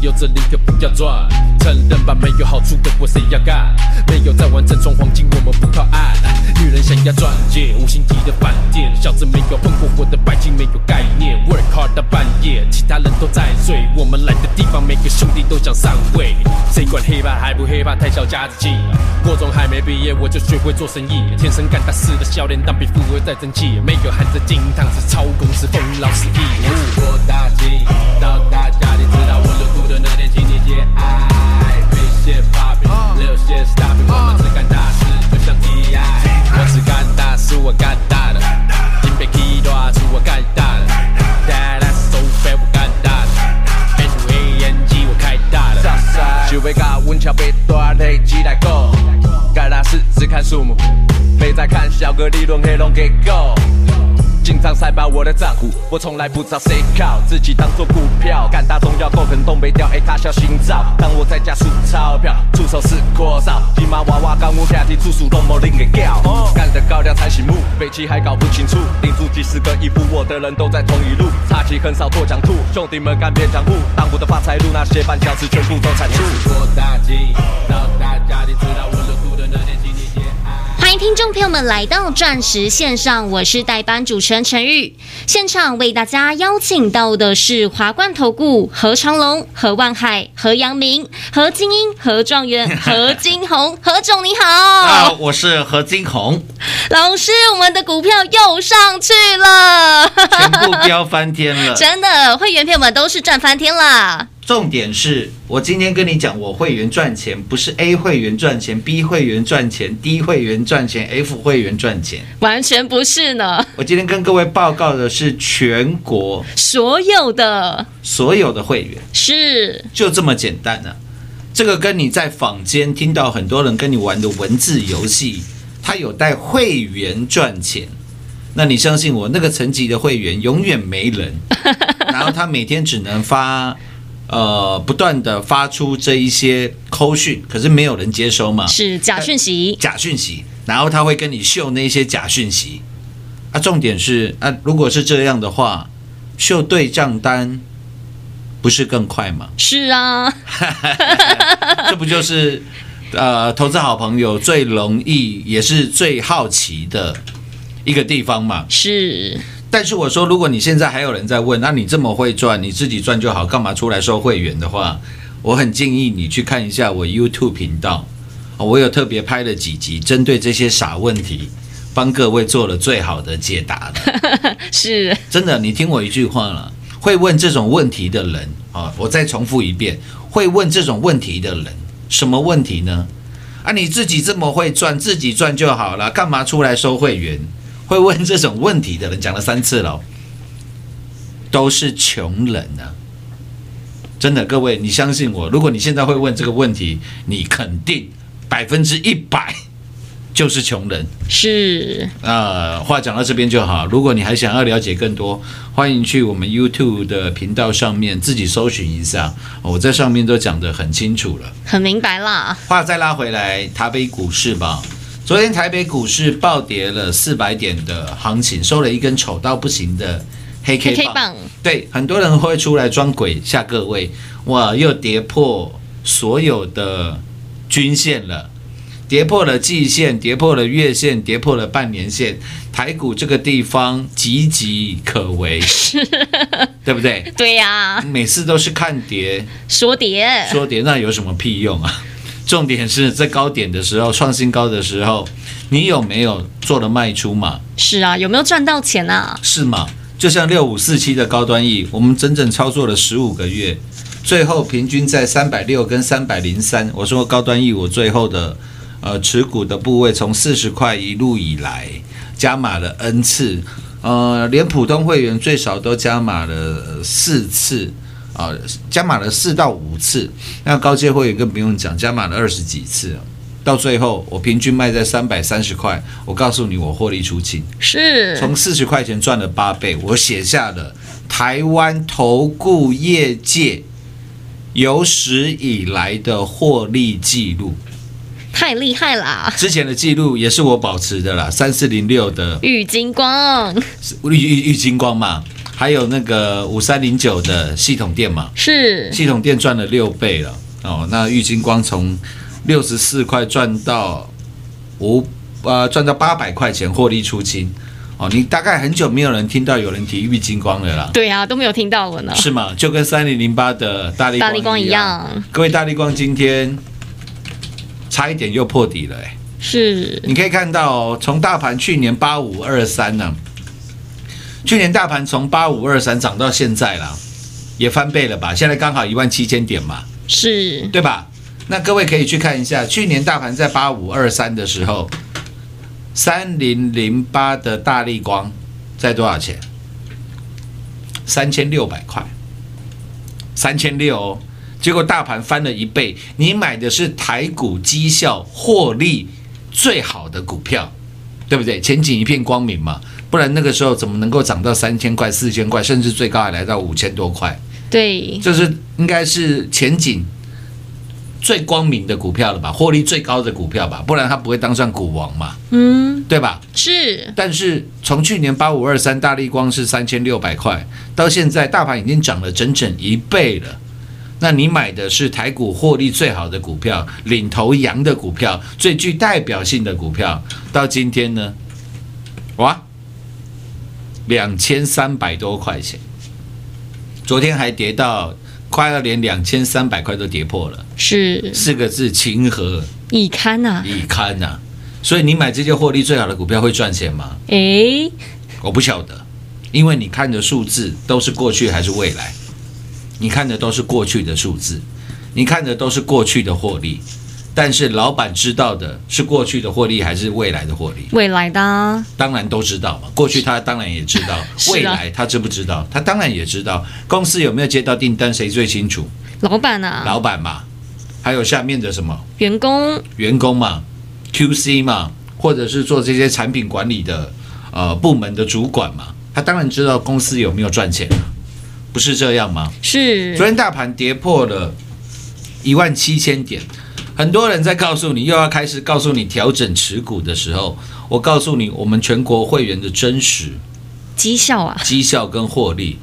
零头小利留着零可不要赚。承认吧，没有好处的活谁要干？没有在玩正装黄金，我们不靠岸。女人想要钻戒，五星级的饭店，小子没有碰过火的白金没有概念。Work hard 到半夜，其他人都在睡。我们来的地方，每个兄弟都想上位。谁管黑怕还不黑怕？太小家子气。国中还没毕业，我就学会做生意，天生干大事的笑脸，当比富二代争气。没有含着金汤匙，超公司风老师义。我是郭大金，到大家里你节哀。别些 popping，留些 stopping，我们只干大事，就像 T.I。我只干大事，我干大的，金杯 key 多出我干大的，That's so fair，我干大的，N A N G 我开大的。想要甲阮桥北大累积来过，干大事只看数目，没在看小个理论黑龙结构。进平常塞爆我的账户，我从来不找谁靠，自己当做股票，干大中要够狠，东北调，哎，他小心照。当我在家数钞票，出手是阔少，金马娃娃刚我下体住宿都没另给叫，干得高粱才醒目，北齐还搞不清楚，领住几十个衣服，我的人都在同一路，插旗很少做讲吐，兄弟们干边讲户，当我的发财路那些绊脚石全部都铲除。做大金，让大家你知道我的。欢迎听众朋友们来到钻石线上，我是代班主持人陈玉。现场为大家邀请到的是华冠投顾何长龙、何万海、何阳明、何金英、何状元、何金红，何总你好啊，好，我是何金红，老师，我们的股票又上去了，全部飙翻天了。真的，会员朋友们都是赚翻天了。重点是我今天跟你讲，我会员赚钱，不是 A 会员赚钱，B 会员赚钱，D 会员赚钱，F 会员赚钱。完全不是呢，我今天跟各位报告的是全国所有的。所有的会员，是。就这么简单呢、这个跟你在坊间听到很多人跟你玩的文字游戏，它有带会员赚钱。那你相信我，那个层级的会员永远没人，然后他每天只能发，呃，不断的发出这一些扣讯，可是没有人接收嘛，是假讯息，假讯息，然后他会跟你秀那些假讯息。啊，重点是啊，如果是这样的话，秀对账单不是更快吗？是啊，这不就是呃投资好朋友最容易也是最好奇的一个地方嘛？是但是我说，如果你现在还有人在问，那你这么会赚，你自己赚就好，干嘛出来收会员的话？我很建议你去看一下我 YouTube 频道，哦我有特别拍了几集，针对这些傻问题，帮各位做了最好的解答了。是，真的，你听我一句话了，会问这种问题的人啊，我再重复一遍，会问这种问题的人，什么问题呢？啊，你自己这么会赚，自己赚就好了，干嘛出来收会员？会问这种问题的人，讲了三次了哦，都是穷人啊！真的，各位，你相信我，如果你现在会问这个问题，你肯定百分之一百就是穷人。是呃，话讲到这边就好。如果你还想要了解更多，欢迎去我们 YouTube 的频道上面自己搜寻一下，我在上面都讲得很清楚了。很明白啦，话再拉回来，台北股市吧。昨天台北股市暴跌了四百点的行情，收了一根丑到不行的黑 K 棒。黑棒对，很多人会出来装鬼吓各位，哇，又跌破所有的均线了，跌破了季线，跌破了月线，跌破了半年线，台股这个地方岌岌可危，对不对？对呀、每次都是看跌说跌说跌，那有什么屁用啊？重点是在高点的时候，创新高的时候，你有没有做了卖出嘛？是啊，有没有赚到钱啊？是吗？就像六五四七的高端 E，我们整整操作了十五个月，最后平均在三百六跟三百零三。我说高端 E，我最后的呃持股的部位从四十块一路以来加码了 N 次，呃，连普通会员最少都加码了四次。啊，加码了四到五次，那高阶会员更不用讲，加码了二十几次，到最后我平均卖在三百三十块，我告诉你，我获利出清。是从四十块钱赚了八倍，我写下了台湾投顾业界有史以来的获利记录。太厉害啦！之前的记录也是我保持的啦，三四零六的玉金光玉玉玉金光嘛，还有那个五三零九的系统店嘛，是系统店赚了六倍了哦。那玉金光从六十四块赚到五呃赚到八百块钱获利出清哦。你大概很久没有人听到有人提玉金光了啦。对啊，都没有听到我呢。是吗？就跟三零零八的大力大力光一一样。各位，大力光今天差一点又破底了、哎，是你可以看到、哦，从大盘去年八五二三呢，去年大盘从八五二三涨到现在了，也翻倍了吧？现在刚好一万七千点嘛，是对吧？那各位可以去看一下，去年大盘在八五二三的时候，三零零八的大力光在多少钱？三千六百块，三千六哦。结果大盘翻了一倍，你买的是台股绩效获利最好的股票，对不对？前景一片光明嘛。不然那个时候怎么能够涨到三千块、四千块，甚至最高还来到五千多块？对，就是应该是前景最光明的股票了吧，获利最高的股票吧，不然它不会当上股王嘛，嗯，对吧？是但是从去年八五二三大力光是三千六百块，到现在大盘已经涨了整整一倍了。那你买的是台股获利最好的股票，领头羊的股票，最具代表性的股票，到今天呢，哇，两千三百多块钱，昨天还跌到快要连两千三百块都跌破了，是。四个字情何？以堪呐，以堪呐、所以你买这些获利最好的股票会赚钱吗？诶，我不晓得，因为你看的数字都是过去还是未来，你看的都是过去的数字，你看的都是过去的获利，但是老板知道的是过去的获利还是未来的获利？未来的啊。当然都知道嘛，过去他当然也知道，啊。未来他知不知道？他当然也知道。公司有没有接到订单，谁最清楚？老板啊，老板嘛，还有下面的什么？员工。员工嘛，QC 嘛，或者是做这些产品管理的呃部门的主管嘛，他当然知道公司有没有赚钱啊，不是这样吗？是。昨天大盘跌破了一万七千点，很多人在告诉你又要开始告诉你调整持股的时候，我告诉你我们全国会员的真实绩效啊，绩效跟获利。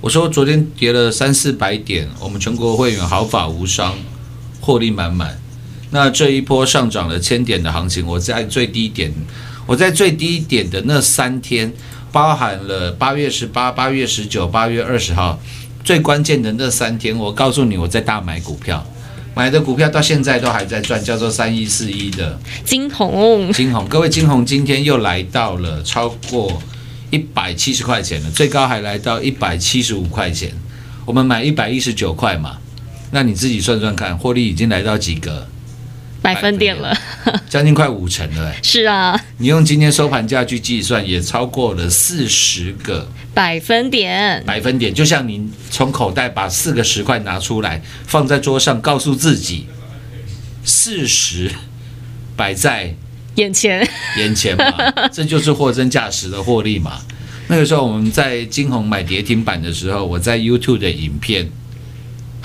我说昨天跌了三四百点，我们全国会员毫发无伤，获利满满。那这一波上涨了千点的行情，我在最低点，我在最低点的那三天，包含了八月十八、八月十九、八月二十号，最关键的那三天，我告诉你我在大买股票，买的股票到现在都还在赚，叫做三一四一的金红金红，各位金红今天又来到了超过一百七十块钱了，最高还来到一百七十五块钱。我们买一百一十九块嘛，那你自己算算看，获利已经来到几个？百分点了，将近快五成了、欸。是啊，你用今天收盘价去计算，也超过了四十个百分点百分点。就像你从口袋把四个十块拿出来，放在桌上，告诉自己，四十摆在眼前眼前嘛，这就是货真价实的获利嘛。那个时候我们在金红买跌停板的时候，我在 YouTube 的影片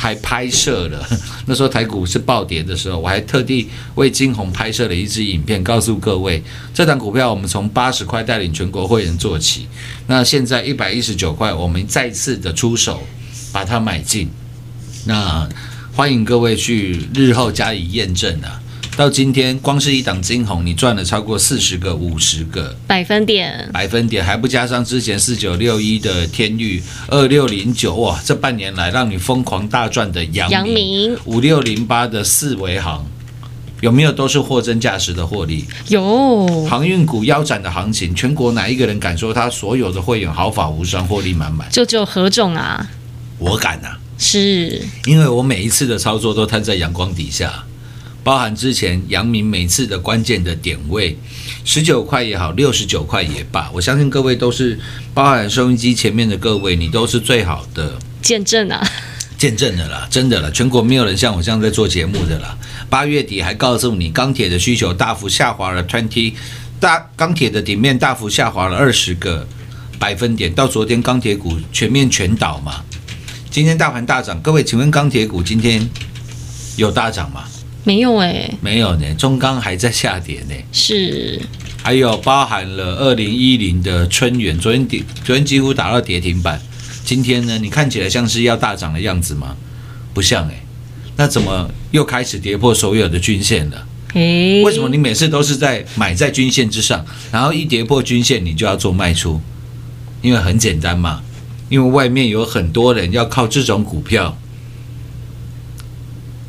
还拍摄了。那时候台股是暴跌的时候，我还特地为金红拍摄了一支影片，告诉各位这档股票我们从八十块带领全国会员做起，那现在一百一十九块，我们再次的出手把它买进。那欢迎各位去日后加以验证啊。到今天，光是一档金红，你赚了超过四十个、五十个。百分点。百分点，还不加上之前四九六一的天域、二六零九，哇，这半年来让你疯狂大赚的阳阳明、五六零八的四维行，有没有都是货真价实的获利？有。航运股腰斩的行情，全国哪一个人敢说他所有的会员毫发无伤、获利满满？就只有何总啊，我敢呐、是。因为我每一次的操作都摊在阳光底下，包含之前阳明每次的关键的点位，十九块也好，六十九块也罢，我相信各位都是包含收音机前面的各位，你都是最好的见证啊，见证的啦，真的啦，全国没有人像我这样在做节目的啦。八月底还告诉你，钢铁的需求大幅下滑了 twenty，大钢铁的底面大幅下滑了二十个百分点，到昨天钢铁股全面全倒嘛。今天大盘大涨，各位，请问钢铁股今天有大涨吗？没有哎，没有呢，中钢还在下跌呢。是还有包含了二零一零的春元，昨天跌，昨天几乎打到跌停板。今天呢，你看起来像是要大涨的样子吗？不像诶、那怎么又开始跌破所有的均线了？诶，为什么你每次都是在买在均线之上，然后一跌破均线你就要做卖出？因为很简单嘛，因为外面有很多人要靠这种股票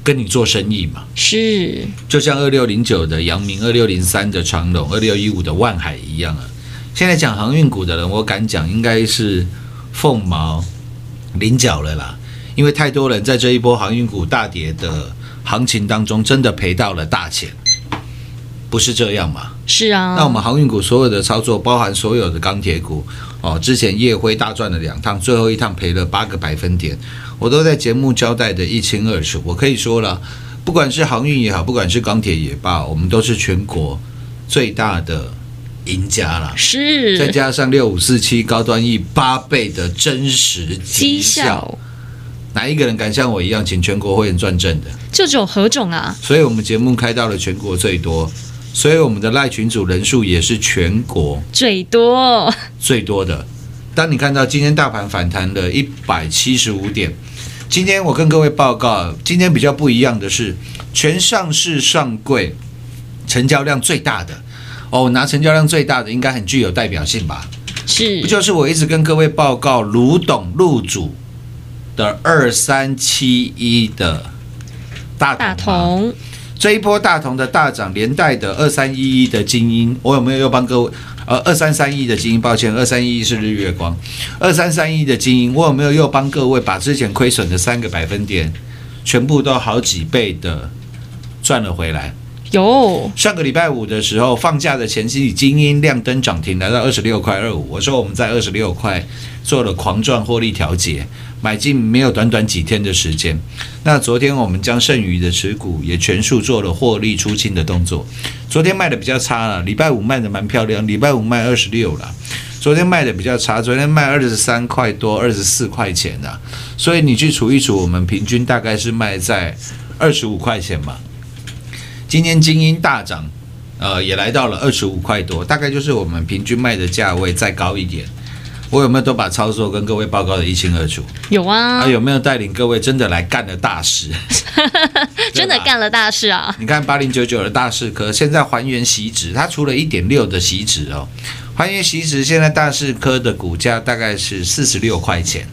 跟你做生意嘛。是就像二六零九的阳明、二六零三的长隆、二六一五的万海一样啊。现在讲航运股的人，我敢讲应该是凤毛麟角了啦，因为太多人在这一波航运股大跌的行情当中，真的赔到了大钱，不是这样吗？是啊，那我们航运股所有的操作，包含所有的钢铁股哦，之前夜辉大赚了两趟，最后一趟赔了八个百分点，我都在节目交代的一清二楚。我可以说了，不管是航运也好，不管是钢铁也罢，我们都是全国最大的赢家啦。再加上六五四七高端 E 八倍的真实绩绩效，哪一个人敢像我一样请全国会员赚正的？就只有何种啊？所以我们节目开到了全国最多，所以我们的赖群组人数也是全国最多最多的。当你看到今天大盘反弹了一百七十五点，今天我跟各位报告，今天比较不一样的是，全上市上柜成交量最大的哦，拿成交量最大的应该很具有代表性吧？是不就是我一直跟各位报告卢董入主的二三七一的大？同这一波大同的大涨，连带的二三一一的精英，我有没有又帮各位？呃，二三三一的精英，抱歉，二三一一是日月光，二三三一的精英，我有没有又帮各位把之前亏损的三个百分点，全部都好几倍的赚了回来？有上个礼拜五的时候，放假的前夕，精英亮灯涨停，来到二十六块二五。我说我们在二十六块做了狂赚获利调节，买进没有短短几天的时间。那昨天我们将剩余的持股也全数做了获利出清的动作。昨天卖的比较差了，礼拜五卖的蛮漂亮，礼拜五卖二十六了。昨天卖的比较差，昨天卖二十三块多，二十四块钱的、所以你去数一数，我们平均大概是卖在二十五块钱嘛。今天精英大涨，呃，也来到了二十五块多，大概就是我们平均卖的价位再高一点。我有没有都把操作跟各位报告的一清二楚？有啊啊，，有没有带领各位真的来干了大事？真的干了大事啊！你看八零九九的大市科，现在还原席值，它除了一点六的席值哦，还原席值，现在大市科的股价大概是四十六块钱，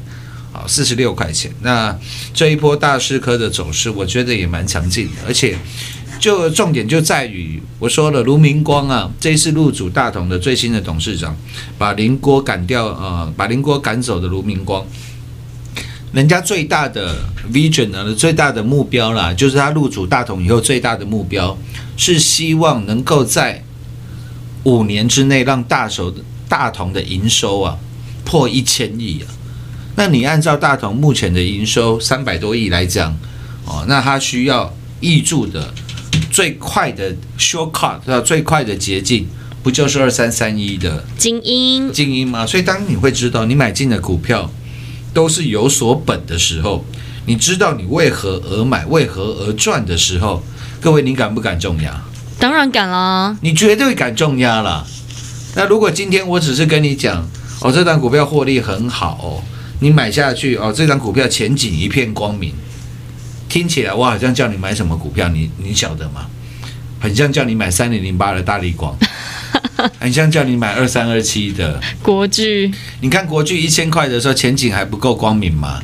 好，四十六块钱。那这一波大市科的走势，我觉得也蛮强劲的，而且就重点就在于，我说了，卢明光啊，这一次入主大同的最新的董事长，把林郭赶掉，呃，把林郭赶走的卢明光。人家最大的 vision 呢，最大的目标啦，就是他入主大同以后最大的目标是希望能够在五年之内让大手大同的营收啊破一千亿啊。那你按照大同目前的营收三百多亿来讲，哦，那他需要挹注的最快的 shortcut 对吧？最快的捷径，不就是二三三一的精英精英吗？所以当你会知道你买进的股票都是有所本的时候，你知道你为何而买、为何而赚的时候，各位你敢不敢重压？当然敢啦，你绝对敢重压啦。那如果今天我只是跟你讲，哦，这档股票获利很好哦，你买下去哦，这档股票前景一片光明，听起来我好像叫你买什么股票，你你晓得吗？很像叫你买三零零八的大力光，很像叫你买二三二七的。国剧你看国巨一千块的时候，前景还不够光明吗？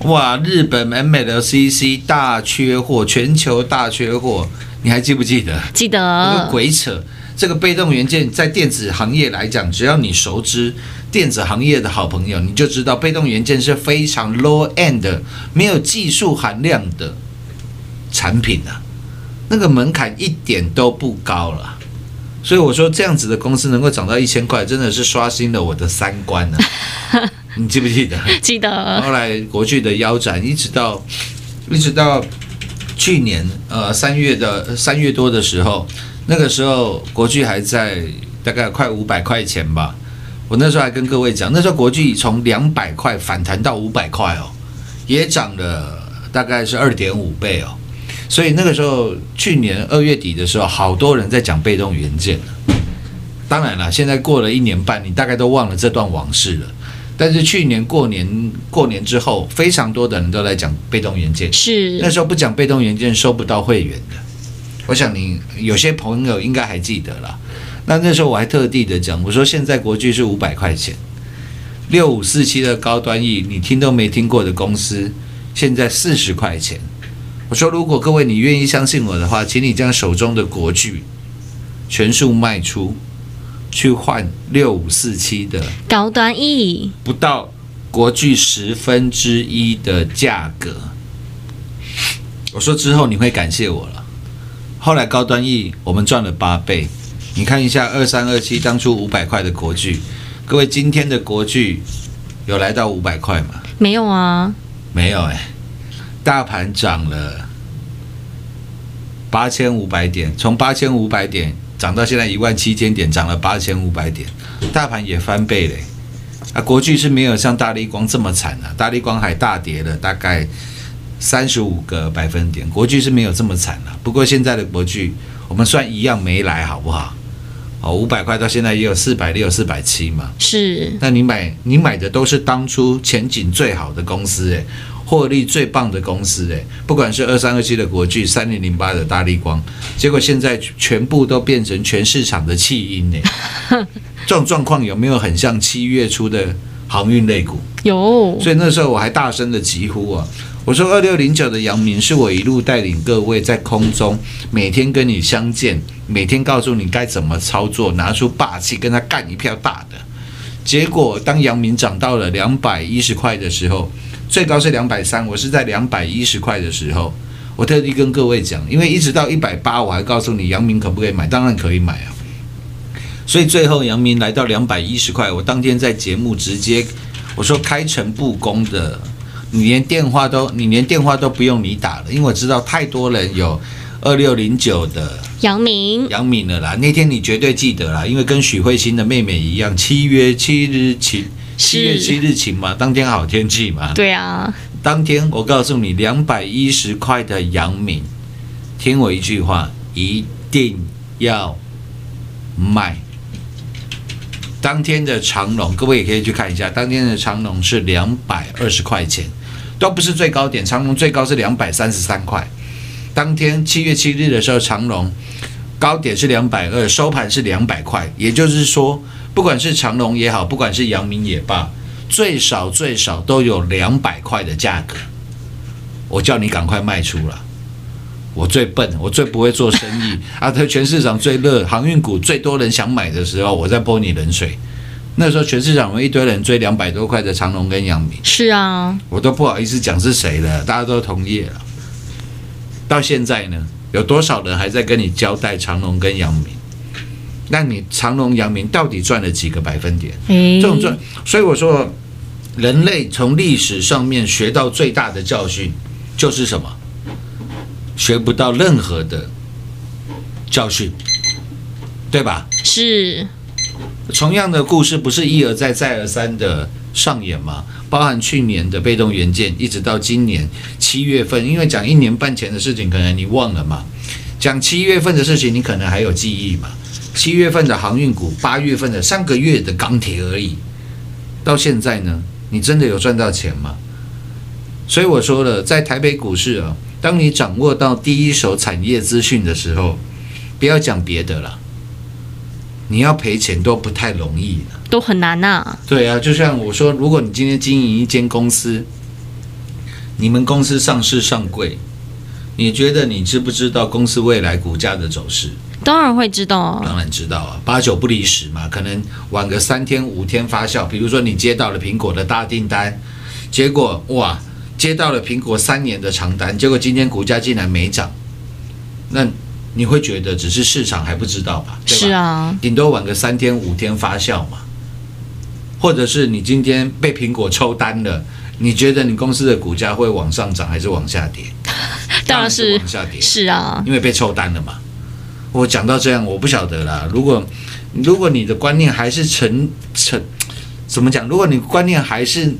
哇，日本 MLCC 大缺货，全球大缺货，你还记不记得？记那个得鬼扯！这个被动元件在电子行业来讲，只要你熟知电子行业的好朋友，你就知道被动元件是非常 low end 的，没有技术含量的产品啊，那个门槛一点都不高了。所以我说，这样子的公司能够涨到一千块，真的是刷新了我的三观呢、你记不记得？记得后来国巨的腰斩，一直到一直到去年呃三月的三月多的时候，那个时候国巨还在大概快五百块钱吧。我那时候还跟各位讲，那时候国际从两百块反弹到五百块哦，也涨了大概是二点五倍哦。所以那个时候，去年二月底的时候，好多人在讲被动元件。当然了，现在过了一年半，你大概都忘了这段往事了。但是去年过年过年之后，非常多的人都在讲被动元件。是那时候不讲被动元件，收不到会员的。我想你有些朋友应该还记得啦。那那时候我还特地的讲，我说现在国巨是五百块钱，六五四七的高端 E，你听都没听过的公司，现在四十块钱。我说如果各位你愿意相信我的话，请你将手中的国巨全数卖出，去换六五四七的高端 E 不到国巨十分之一的价格。我说之后你会感谢我了。后来高端 E 我们赚了八倍，你看一下二三二七当初五百块的国巨，各位今天的国巨有来到五百块吗？没有啊？没有哎、大盘涨了八千五百点，从八千五百点涨到现在一万七千点，涨了八千五百点，大盘也翻倍嘞。啊，国巨是没有像大力光这么惨啊，大力光还大跌了大概三十五个百分点，国巨是没有这么惨啊。不过现在的国巨，我们算一样没来好不好？哦，五百块到现在也有四百六、四百七嘛。是那你买你买的都是当初前景最好的公司诶，获利最棒的公司诶，不管是二三二七的国巨、三零零八的大力光，结果现在全部都变成全市场的弃婴诶。这种状况有没有很像七月初的航运类股？有所以那时候我还大声的疾呼啊，我说二六零九的阳明是我一路带领各位在空中每天跟你相见，每天告诉你该怎么操作，拿出霸气跟他干一票大的。结果当阳明涨到了两百一十块的时候，最高是两百三，我是在两百一十块的时候，我特地跟各位讲，因为一直到一百八，我还告诉你阳明可不可以买，当然可以买啊。所以最后阳明来到两百一十块，我当天在节目直接我说开诚布公的，你连电话都你连电话都不用你打了，因为我知道太多人有二六零九的杨明杨敏了啦。那天你绝对记得啦，因为跟许慧欣的妹妹一样，七月七日晴，七月七日晴嘛，当天好天气嘛。对啊，当天我告诉你，两百一十块的杨敏，听我一句话，一定要卖。当天的长龙，各位也可以去看一下，当天的长龙是两百二十块钱，都不是最高点，长龙最高是两百三十三块。当天七月七日的时候，长龙高点是两百二，收盘是两百块，也就是说，不管是长龙也好，不管是阳明也罢，最少最少都有两百块的价格。我叫你赶快卖出了。我最笨，我最不会做生意啊！在全市场最热航运股最多人想买的时候，我在泼你冷水。那时候全市场有一堆人追两百多块的长隆跟阳明，是啊，我都不好意思讲是谁了，大家都同业了。到现在呢，有多少人还在跟你交代长隆跟阳明？那你长隆、阳明到底赚了几个百分点？哎，这种赚，所以我说，人类从历史上面学到最大的教训就是什么？学不到任何的教训，对吧？是同样的故事不是一而再再而三的上演吗？包含去年的被动元件，一直到今年七月份，因为讲一年半前的事情，可能你忘了嘛。讲七月份的事情，你可能还有记忆嘛。七月份的航运股，八月份的上个月的钢铁而已，到现在呢，你真的有赚到钱吗？所以我说了，在台北股市啊，当你掌握到第一手产业资讯的时候，不要讲别的了，你要赔钱都不太容易了。都很难呐、对啊，就像我说，如果你今天经营一间公司，你们公司上市上柜，你觉得你知不知道公司未来股价的走势？当然会知道啊，当然知道啊，八九不离十嘛，可能晚个三天五天发酵。比如说你接到了苹果的大订单，结果哇，接到了苹果三年的长单，结果今天股价竟然没涨，那你会觉得只是市场还不知道吧？对吧？是啊，顶多晚个三天五天发酵嘛，或者是你今天被苹果抽单了，你觉得你公司的股价会往上涨还是往下跌？当然是往下跌，是啊，因为被抽单了嘛。我讲到这样，我不晓得啦。如果如果你的观念还是成成怎么讲？如果你观念还是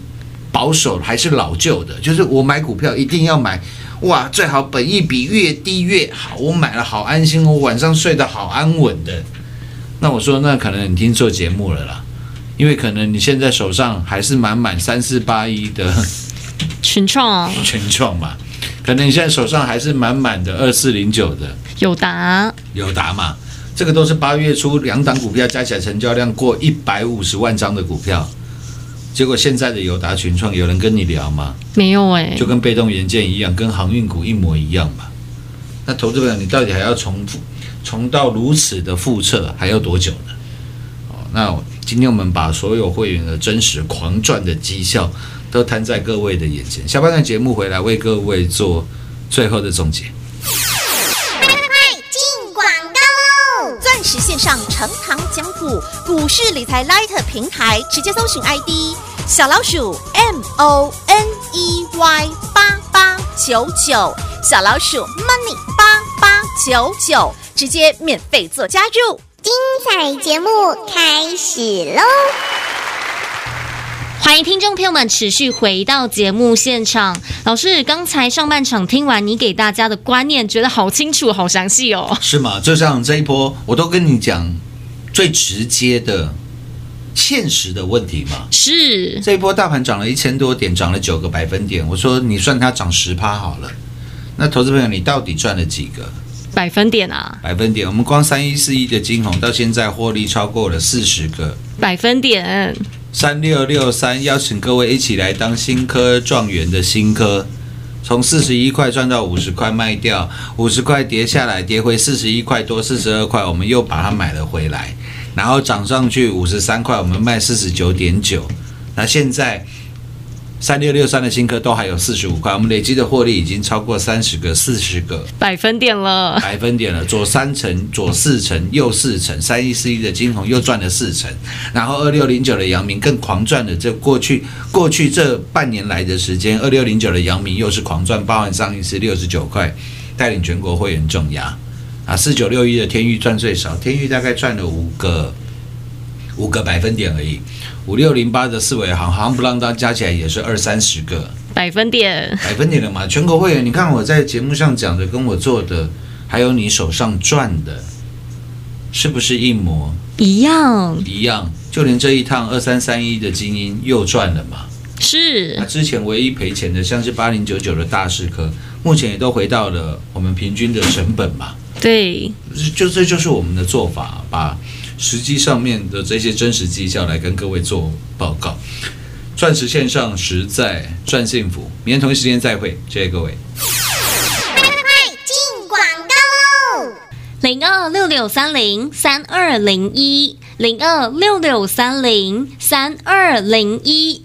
保守，还是老旧的，就是我买股票一定要买哇，最好本益比越低越好。我买了好安心，我晚上睡得好安稳的。那我说，那可能你听错节目了啦，因为可能你现在手上还是满满三四八一的群创全创嘛，可能你现在手上还是满满的二四零九的。友达友达嘛，这个都是八月初两档股票加起来成交量过一百五十万张的股票，结果现在的友达群创有人跟你聊吗？没有哎、就跟被动元件一样，跟航运股一模一样嘛。那投资朋友，你到底还要重复重到如此的复测，还要多久呢？哦，那今天我们把所有会员的真实狂赚的绩效都摊在各位的眼前。下半段节目回来为各位做最后的总结。进广告喽！钻石线上成堂讲股，股市理财 Light 平台，直接搜寻 ID 小老鼠 M O N E Y 八八九九，小老鼠 Money 八八九九，直接免费做加入。精彩节目开始喽！欢迎听众朋友们持续回到节目现场。老师，刚才上半场听完你给大家的观念，觉得好清楚、好详细哦。是吗？就像这一波，我都跟你讲最直接的、现实的问题嘛。是，这一波大盘涨了一千多点，涨了九个百分点。我说你算它涨十趴好了。那投资朋友，你到底赚了几个百分点啊？百分点？我们光三一四一的金红到现在获利超过了四十个百分点。三六六三，邀请各位一起来当新科状元的新科，从四十一块赚到五十块卖掉，五十块跌下来，跌回四十一块多，四十二块，我们又把它买了回来，然后涨上去五十三块，我们卖四十九点九，那现在。三六六三的新科都还有四十五块，我们累积的获利已经超过三十个、四十个百分点了，百分点了，左三成，左四成，右四成，三一四一的金红又赚了四成，然后二六零九的阳明更狂赚了。这过去过去这半年来的时间，二六零九的阳明又是狂赚，包含上一次六十九块，带领全国会员重压啊，四九六一的天域赚最少，天域大概赚了五个五个百分点而已。五六零八的四维行，行不浪当加起来也是二三十个百分点，百分点了嘛？全国会员，你看我在节目上讲的，跟我做的，还有你手上赚的，是不是一模一样？一样，就连这一趟二三三一的精英又赚了嘛？是。那之前唯一赔钱的，像是八零九九的大师科，目前也都回到了我们平均的成本嘛？对，就这就是我们的做法，把。实际上面的这些真实绩效来跟各位做报告，钻石线上实在赚幸福。明天同一时间再会，谢谢各位。快进广告喽！零二六六三零三二零一零二六六三零三二零一。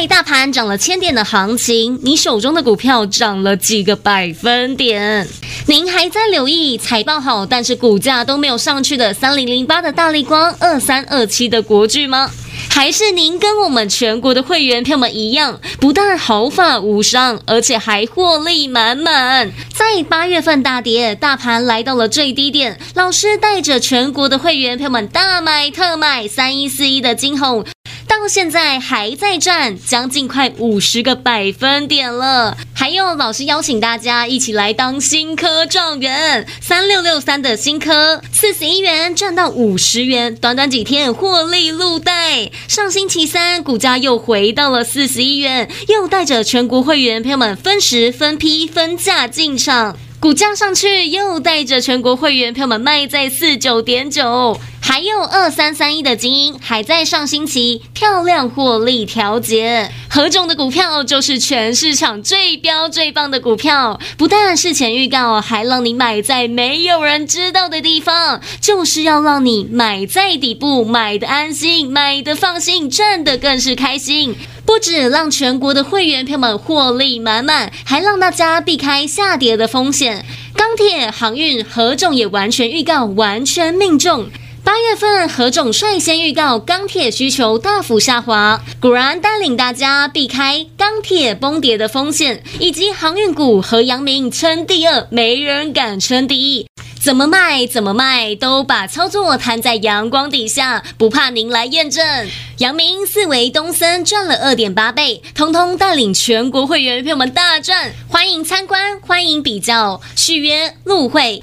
在大盘涨了千点的行情，你手中的股票涨了几个百分点？您还在留意财报好，但是股价都没有上去的三零零八的大力光、二三二七的国巨吗？还是您跟我们全国的会员票们一样，不但毫发无伤，而且还获利满满？在八月份大跌，大盘来到了最低点，老师带着全国的会员票们大买特买三一四一的金红。到现在还在赚，将近快五十个百分点了。还有老师邀请大家一起来当新科状元，三六六三的新科，四十一元赚到五十元，短短几天获利入袋。上星期三股价又回到了四十一元，又带着全国会员朋友们分时分批分价进场。股价上去，又带着全国会员朋友们卖在四九点九，还有二三三一的精英还在上星期漂亮获利调节。何种的股票就是全市场最标最棒的股票，不但事前预告，还让你买在没有人知道的地方，就是要让你买在底部，买的安心，买的放心，赚的更是开心。不止让全国的会员票们获利满满，还让大家避开下跌的风险。钢铁、航运、何总也完全预告，完全命中。八月份何总率先预告钢铁需求大幅下滑，果然带领大家避开钢铁崩跌的风险，以及航运股和阳明称第二，没人敢称第一。怎么卖怎么卖，都把操作摊在阳光底下，不怕您来验证。阳明四维东森赚了二点八倍，通通带领全国会员朋友们大赚。欢迎参观，欢迎比较，续约入会